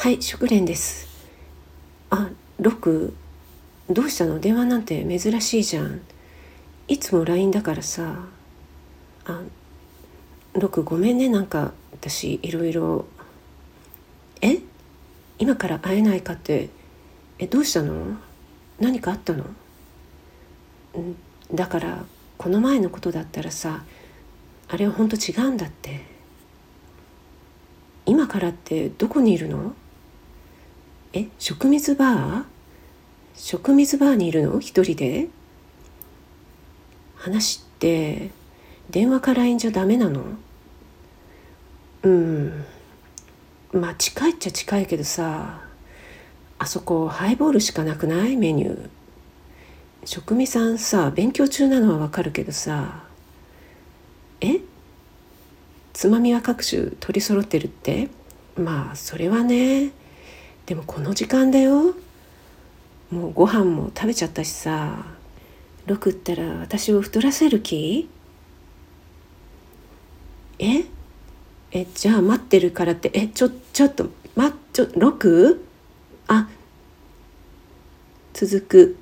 はい食蓮です。あ六どうしたの？電話なんて珍しいじゃん。いつも LINE だからさ。あ六ごめんね。なんか私いろいろ。え？今から会えないかって。えどうしたの？何かあったの？んだからこの前のことだったらさあれは本当違うんだって。今からってどこにいるの？え食水バー？食水バーにいるの？一人で？話って電話か LINE じゃダメなの？うん。まあ近いっちゃ近いけどさあそこハイボールしかなくない？メニュー。職味さんさ勉強中なのはわかるけどさえ？つまみは各種取り揃ってるって？まあそれはね。でもこの時間だよ。もうご飯も食べちゃったしさ。6ったら私を太らせる気？え？えじゃあ待ってるからって。えちょちょっと待っちょ 6? あ。続く。